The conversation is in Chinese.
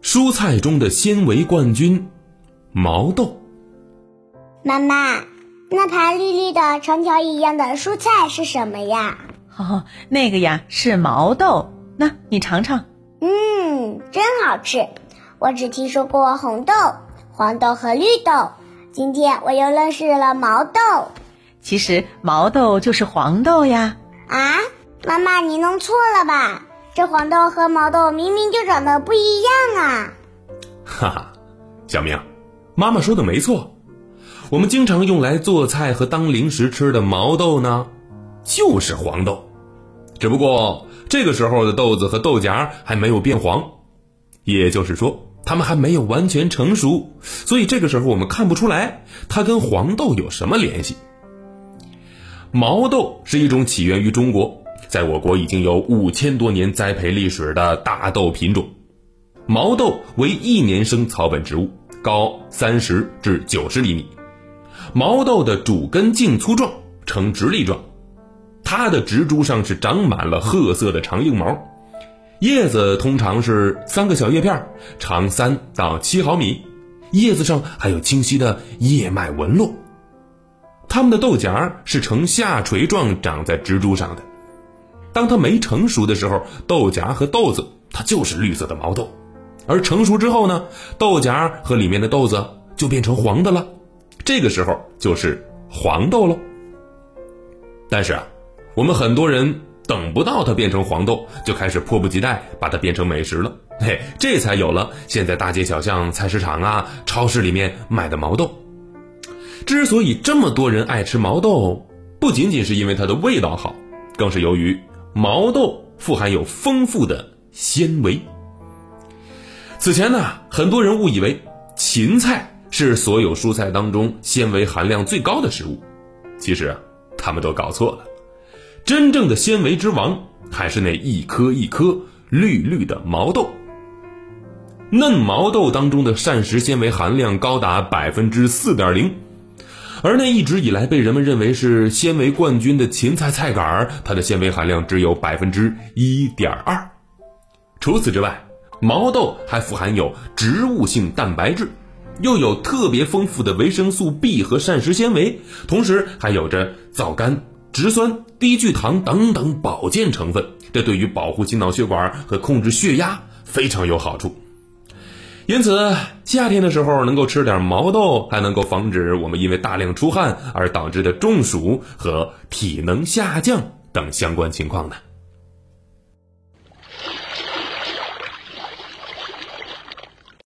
蔬菜中的纤维冠军——毛豆。妈妈，那盘绿绿的长条一样的蔬菜是什么呀？哦，那个呀是毛豆。那你尝尝。嗯，真好吃。我只听说过红豆、黄豆和绿豆，今天我又认识了毛豆。其实毛豆就是黄豆呀。啊，妈妈，你弄错了吧？这黄豆和毛豆明明就长得不一样啊！哈哈，小明，妈妈说的没错，我们经常用来做菜和当零食吃的毛豆呢，就是黄豆，只不过这个时候的豆子和豆荚还没有变黄，也就是说，它们还没有完全成熟，所以这个时候我们看不出来它跟黄豆有什么联系。毛豆是一种起源于中国。在我国已经有五千多年栽培历史的大豆品种，毛豆为一年生草本植物，高三十至九十厘米。毛豆的主根茎粗壮，呈直立状，它的植株上是长满了褐色的长硬毛，叶子通常是三个小叶片，长三到七毫米，叶子上还有清晰的叶脉纹络。它们的豆荚是呈下垂状长在植株上的。当它没成熟的时候，豆荚和豆子它就是绿色的毛豆，而成熟之后呢，豆荚和里面的豆子就变成黄的了，这个时候就是黄豆喽。但是啊，我们很多人等不到它变成黄豆，就开始迫不及待把它变成美食了，嘿，这才有了现在大街小巷、菜市场啊、超市里面卖的毛豆。之所以这么多人爱吃毛豆，不仅仅是因为它的味道好，更是由于。毛豆富含有丰富的纤维。此前呢，很多人误以为芹菜是所有蔬菜当中纤维含量最高的食物，其实啊他们都搞错了。真正的纤维之王还是那一颗一颗绿绿的毛豆。嫩毛豆当中的膳食纤维含量高达百分之四点零。而那一直以来被人们认为是纤维冠军的芹菜菜杆儿，它的纤维含量只有百分之一点二。除此之外，毛豆还富含有植物性蛋白质，又有特别丰富的维生素 B 和膳食纤维，同时还有着皂苷、植酸、低聚糖等等保健成分，这对于保护心脑血管和控制血压非常有好处。因此，夏天的时候能够吃点毛豆，还能够防止我们因为大量出汗而导致的中暑和体能下降等相关情况呢。